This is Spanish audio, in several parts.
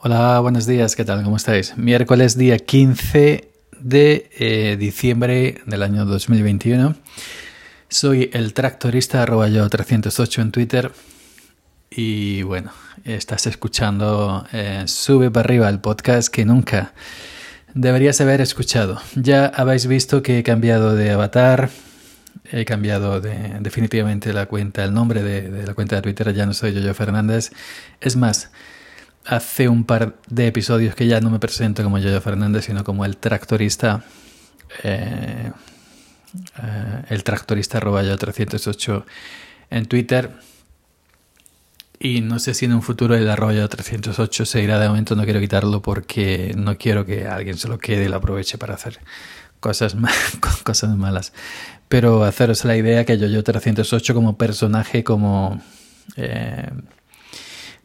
Hola, buenos días, ¿qué tal? ¿Cómo estáis? Miércoles día 15 de eh, diciembre del año 2021. Soy el tractorista arroba yo 308 en Twitter y bueno, estás escuchando eh, Sube para arriba el podcast que nunca deberías haber escuchado. Ya habéis visto que he cambiado de avatar, he cambiado de, definitivamente la cuenta, el nombre de, de la cuenta de Twitter, ya no soy Yoyo Fernández. Es más, hace un par de episodios que ya no me presento como Yoyo Fernández, sino como el tractorista. Eh, eh, el tractorista arroba yo 308 en Twitter. Y no sé si en un futuro el arroyo 308 se irá. De momento no quiero quitarlo porque no quiero que alguien se lo quede y lo aproveche para hacer cosas, malas. Pero haceros la idea que yo 308 como personaje, como eh,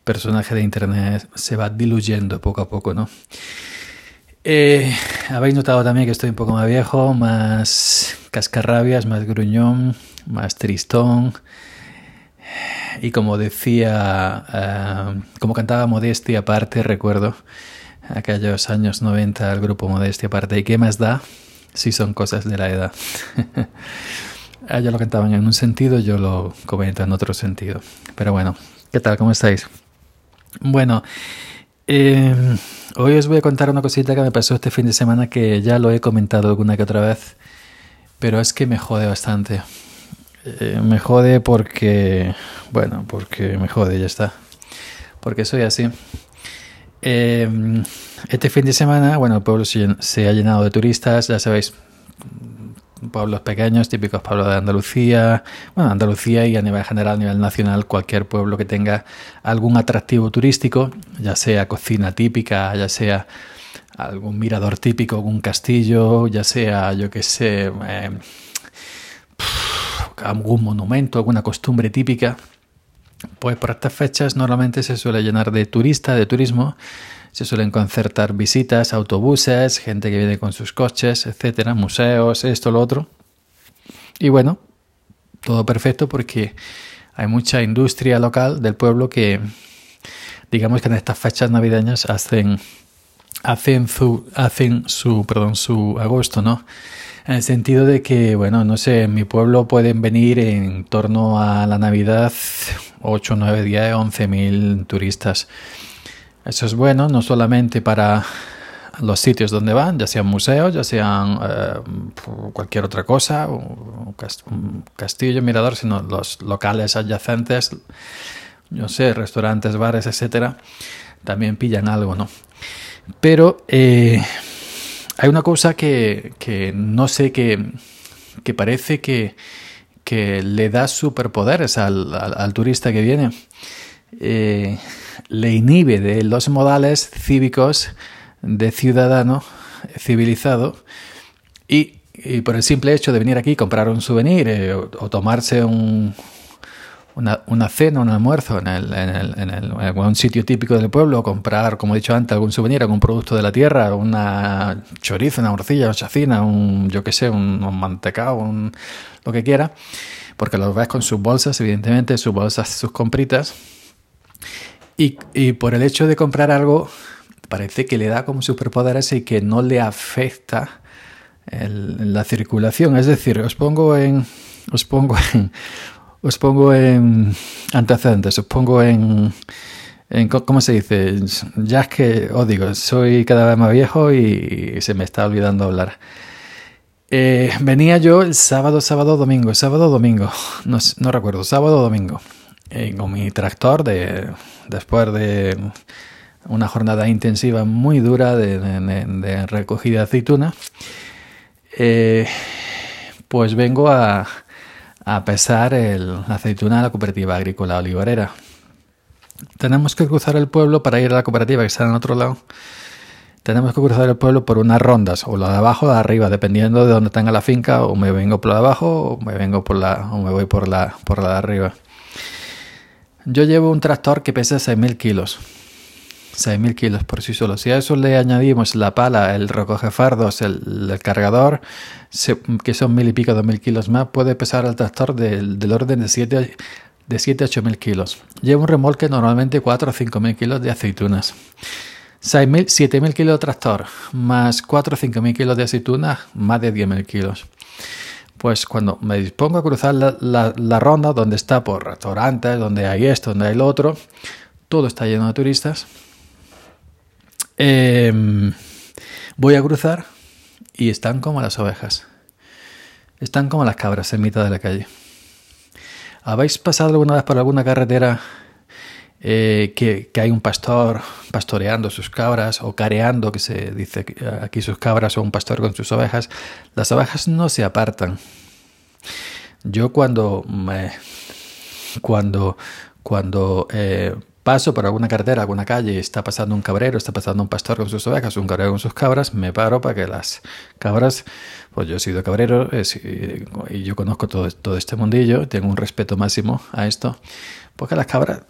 personaje de Internet se va diluyendo poco a poco, ¿no? Eh, Habéis notado también que estoy un poco más viejo, más cascarrabias, más gruñón, más tristón. Y como decía, uh, como cantaba Modestia aparte, recuerdo aquellos años 90 el grupo Modestia aparte. ¿Y qué más da si son cosas de la edad? Ellos lo cantaban en un sentido, yo lo comento en otro sentido. Pero bueno, ¿qué tal? ¿Cómo estáis? Bueno, eh, hoy os voy a contar una cosita que me pasó este fin de semana que ya lo he comentado alguna que otra vez, pero es que me jode bastante. Eh, me jode porque, bueno, porque me jode, ya está. Porque soy así. Eh, este fin de semana, bueno, el pueblo se ha llenado de turistas, ya sabéis, pueblos pequeños, típicos pueblos de Andalucía, bueno, Andalucía y a nivel general, a nivel nacional, cualquier pueblo que tenga algún atractivo turístico, ya sea cocina típica, ya sea algún mirador típico, algún castillo, ya sea, yo qué sé, eh, algún monumento, alguna costumbre típica, pues por estas fechas normalmente se suele llenar de turista, de turismo, se suelen concertar visitas, autobuses, gente que viene con sus coches, etcétera, museos, esto, lo otro. Y bueno, todo perfecto porque hay mucha industria local del pueblo que, digamos que en estas fechas navideñas hacen, hacen su, hacen su, perdón, su agosto, ¿no? En el sentido de que, bueno, no sé, en mi pueblo pueden venir en torno a la Navidad 8, 9, 10, 11 mil turistas. Eso es bueno no solamente para los sitios donde van, ya sean museos, ya sean eh, cualquier otra cosa, un castillo, mirador, sino los locales adyacentes, yo sé, restaurantes, bares, etcétera, también pillan algo, ¿no? Pero eh, hay una cosa que, que no sé, que, que parece que, que le da superpoderes al, al, al turista que viene. Eh, le inhibe de los modales cívicos de ciudadano civilizado y, por el simple hecho de venir aquí, comprar un souvenir eh, o, o, tomarse un, una, cena, un almuerzo en, el, en, el, en, el, en, un sitio típico del pueblo, comprar, como he dicho antes, algún souvenir, algún producto de la tierra, una chorizo, una morcilla, una chacina, un, yo qué sé, un, un mantecado, un, lo que quiera, porque los ves con sus bolsas, evidentemente, sus bolsas, sus compritas y, y, por el hecho de comprar algo, parece que le da como superpoderes y que no le afecta el, la circulación. Es decir, os pongo en. Os pongo en. Os pongo en antecedentes, os pongo en, en, ¿Cómo se dice? Ya es que os digo, soy cada vez más viejo y se me está olvidando hablar. Eh, venía yo el sábado, sábado, domingo, sábado, domingo, no, no recuerdo, sábado, domingo, eh, con mi tractor de, después de una jornada intensiva muy dura de, recogida de aceituna, eh, pues vengo a, pesar el aceituna de la cooperativa agrícola olivarera. Tenemos que cruzar el pueblo para ir a la cooperativa que está en otro lado. Tenemos que cruzar el pueblo por unas rondas, o la de abajo o la de arriba, dependiendo de dónde tenga la finca, o me vengo por la de abajo, o me vengo por la, o me voy por la, por la de arriba. Yo llevo un tractor que pesa 6.000 kilos. 6.000 kilos por sí solo. Si a eso le añadimos la pala, el recogefardos, el, el cargador, se, que son mil y pico, dos mil kilos más, puede pesar el tractor del, del orden de 7 de 7 a 8 mil kilos. Llevo un remolque normalmente 4 o 5 mil kilos de aceitunas. 7.000 kilos de tractor, más 4 o 5.000 kilos de aceitunas, más de 10.000 kilos. Pues cuando me dispongo a cruzar la, ronda, donde está por restaurantes, donde hay esto, donde hay lo otro, todo está lleno de turistas. Em, voy a cruzar y están como las ovejas. Están como las cabras en mitad de la calle. ¿Habéis pasado alguna vez por alguna carretera eh, que, hay un pastor pastoreando sus cabras o careando, que se dice aquí sus cabras, o un pastor con sus ovejas? Las ovejas no se apartan. Yo cuando me, cuando cuando eh, paso por alguna carretera, alguna calle, está pasando un cabrero, está pasando un pastor con sus ovejas, un cabrero con sus cabras, me paro para que las cabras, pues yo he sido cabrero y yo conozco todo, todo este mundillo, tengo un respeto máximo a esto, porque las cabras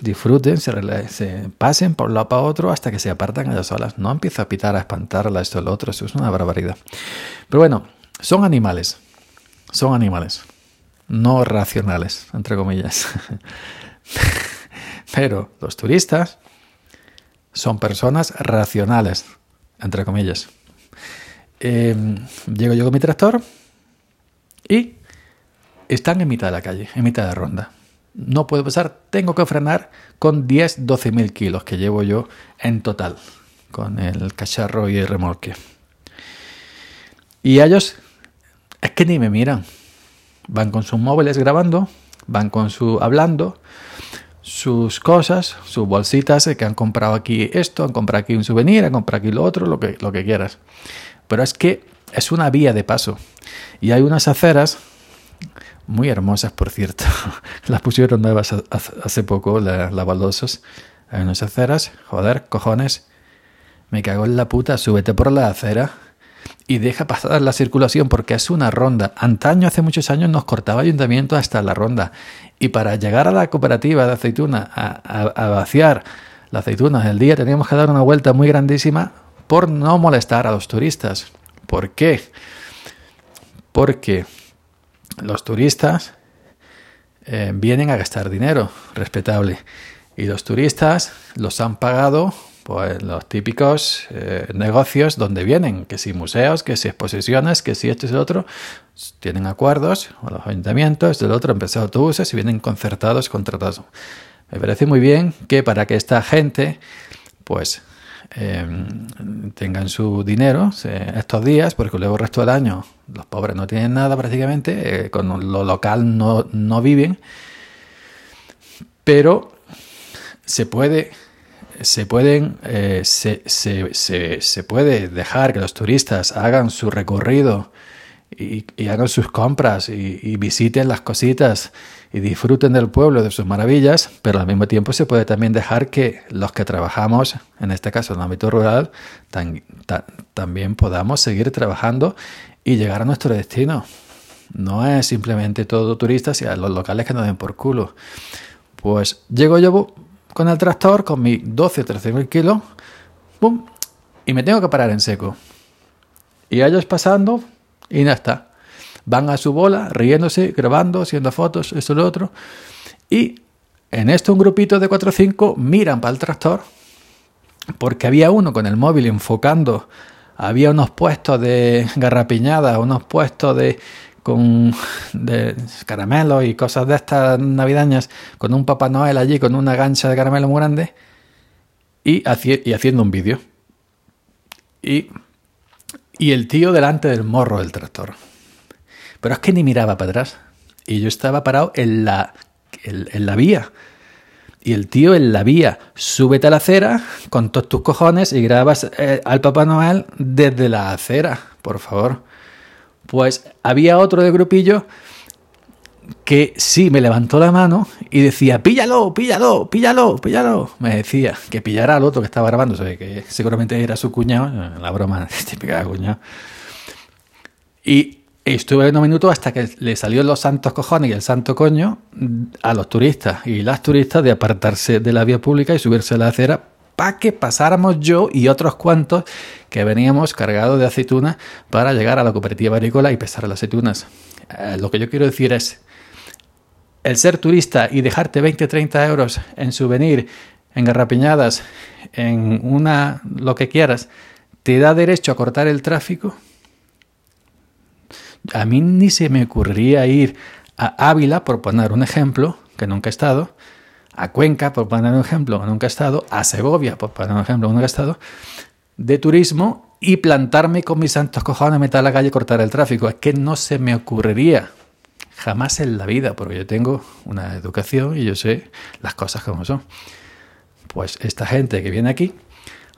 disfruten, se, pasen por un lado para otro hasta que se apartan ellas solas. No empieza a pitar, a espantarla, esto, lo otro, eso es una barbaridad. Pero bueno, son animales, son animales, no racionales, entre comillas. Pero los turistas son personas racionales, entre comillas. Em, llego yo con mi tractor y están en mitad de la calle, en mitad de ronda. No puedo pasar, tengo que frenar con 10, 12 mil kilos que llevo yo en total, con el cacharro y el remolque. Y ellos es que ni me miran. Van con sus móviles grabando, van con su hablando, sus cosas, sus bolsitas que han comprado aquí esto, han comprado aquí un souvenir, han comprado aquí lo otro, lo que, lo que quieras. Pero es que es una vía de paso. Y hay unas aceras muy hermosas, por cierto. Las pusieron nuevas hace poco, las la baldosas. Hay unas aceras, joder, cojones. Me cago en la puta, súbete por la acera y deja pasar la circulación porque es una ronda. Antaño, hace muchos años, nos cortaba ayuntamiento hasta la ronda. Y para llegar a la cooperativa de aceituna a, vaciar la aceituna del día, teníamos que dar una vuelta muy grandísima por no molestar a los turistas. ¿Por qué? Porque los turistas eh, vienen a gastar dinero, respetable. Y los turistas los han pagado pues los típicos eh, negocios donde vienen, que si museos, que si exposiciones, que si esto y lo otro, tienen acuerdos con los ayuntamientos, del otro empresa autobuses y vienen concertados, contratados. Me parece muy bien que para que esta gente, pues, em, tengan su dinero estos días, porque luego el resto del año los pobres no tienen nada prácticamente, eh, con lo local no, no viven, pero se puede se pueden eh, se, se, se, puede dejar que los turistas hagan su recorrido y, hagan sus compras y, visiten las cositas y disfruten del pueblo, de sus maravillas, pero al mismo tiempo se puede también dejar que los que trabajamos, en este caso en el ámbito rural, también podamos seguir trabajando y llegar a nuestro destino. No es simplemente todo turistas y a los locales que nos den por culo. Pues llego yo con el tractor, con mi 12 o 13 mil kilos, y me tengo que parar en seco. Y ellos pasando, y ya está. Van a su bola, riéndose, grabando, haciendo fotos, esto y lo otro. Y en esto un grupito de 4 o 5 miran para el tractor, porque había uno con el móvil enfocando, había unos puestos de garrapiñada, unos puestos de con de caramelos y cosas de estas navideñas, con un Papá Noel allí con una gancha de caramelo muy grande y, haciendo un vídeo. Y, y el tío delante del morro del tractor. Pero es que ni miraba para atrás. Y yo estaba parado en la, en, la vía. Y el tío en la vía, súbete a la acera con todos tus cojones y grabas eh, al Papá Noel desde la acera, por favor. Pues había otro de grupillo que sí me levantó la mano y decía, píllalo, píllalo, píllalo, píllalo. Me decía que pillara al otro que estaba grabando, que seguramente era su cuñado, la broma típica de cuñado. Y estuve unos minutos hasta que le salió los santos cojones y el santo coño a los turistas y las turistas de apartarse de la vía pública y subirse a la acera para que pasáramos yo y otros cuantos que veníamos cargados de aceitunas para llegar a la cooperativa agrícola y pesar las aceitunas. Eh, lo que yo quiero decir es, el ser turista y dejarte 20, 30 euros en souvenir engarrapiñadas en una, lo que quieras, te da derecho a cortar el tráfico, a mí ni se me ocurriría ir a Ávila, por poner un ejemplo, que nunca he estado, a Cuenca, por poner un ejemplo, nunca he estado, a Segovia, por poner un ejemplo, que nunca he estado, de turismo y plantarme con mis santos cojones, meter a la calle y cortar el tráfico. Es que no se me ocurriría jamás en la vida, porque yo tengo una educación y yo sé las cosas como son. Pues esta gente que viene aquí,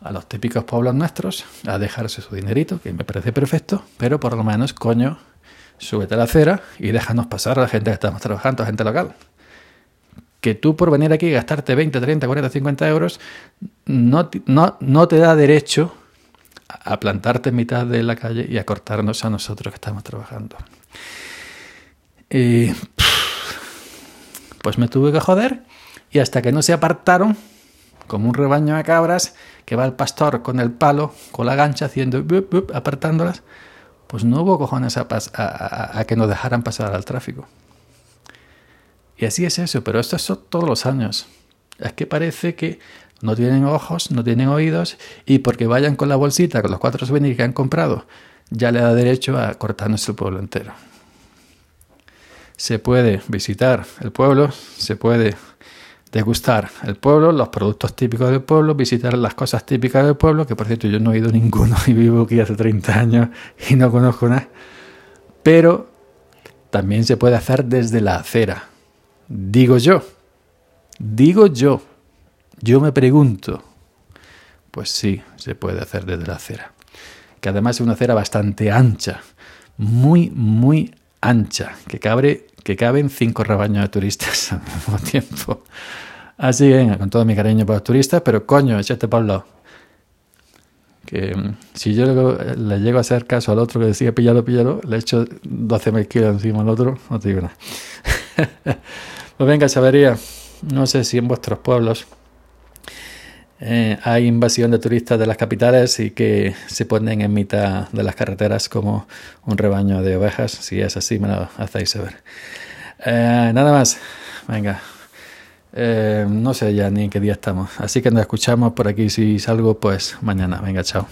a los típicos pueblos nuestros, a dejarse su dinerito, que me parece perfecto, pero por lo menos, coño, súbete a la acera y déjanos pasar a la gente que estamos trabajando, a gente local. Que tú por venir aquí y gastarte 20, 30, 40, 50 euros, no, no, no te da derecho a plantarte en mitad de la calle y a cortarnos a nosotros que estamos trabajando. Y pues me tuve que joder y hasta que no se apartaron, como un rebaño de cabras, que va el pastor con el palo, con la gancha, haciendo apartándolas, pues no hubo cojones a, que nos dejaran pasar al tráfico. Y así es eso, pero esto es todos los años. Es que parece que no tienen ojos, no tienen oídos, y porque vayan con la bolsita, con los cuatro souvenirs que han comprado, ya le da derecho a cortarnos el pueblo entero. Se puede visitar el pueblo, se puede degustar el pueblo, los productos típicos del pueblo, visitar las cosas típicas del pueblo, que por cierto yo no he ido ninguno y vivo aquí hace 30 años y no conozco nada. Pero también se puede hacer desde la acera. Digo yo, digo yo, yo me pregunto, pues sí, se puede hacer desde la acera. Que además es una acera bastante ancha, muy, muy ancha, que, cabe, que caben cinco rebaños de turistas al mismo tiempo. Así venga, con todo mi cariño para los turistas, pero coño, échate para el lado. Que mm, si yo le, llego a hacer caso al otro que decía píllalo, píllalo, le echo 12.000 kilos encima al otro, no te digo nada. pues venga, sabería, no sé si en vuestros pueblos eh, hay invasión de turistas de las capitales y que se ponen en mitad de las carreteras como un rebaño de ovejas. Si es así, me lo hacéis saber. Eh, nada más. Venga, eh, no sé ya ni en qué día estamos. Así que nos escuchamos por aquí. Si salgo, pues mañana. Venga, chao.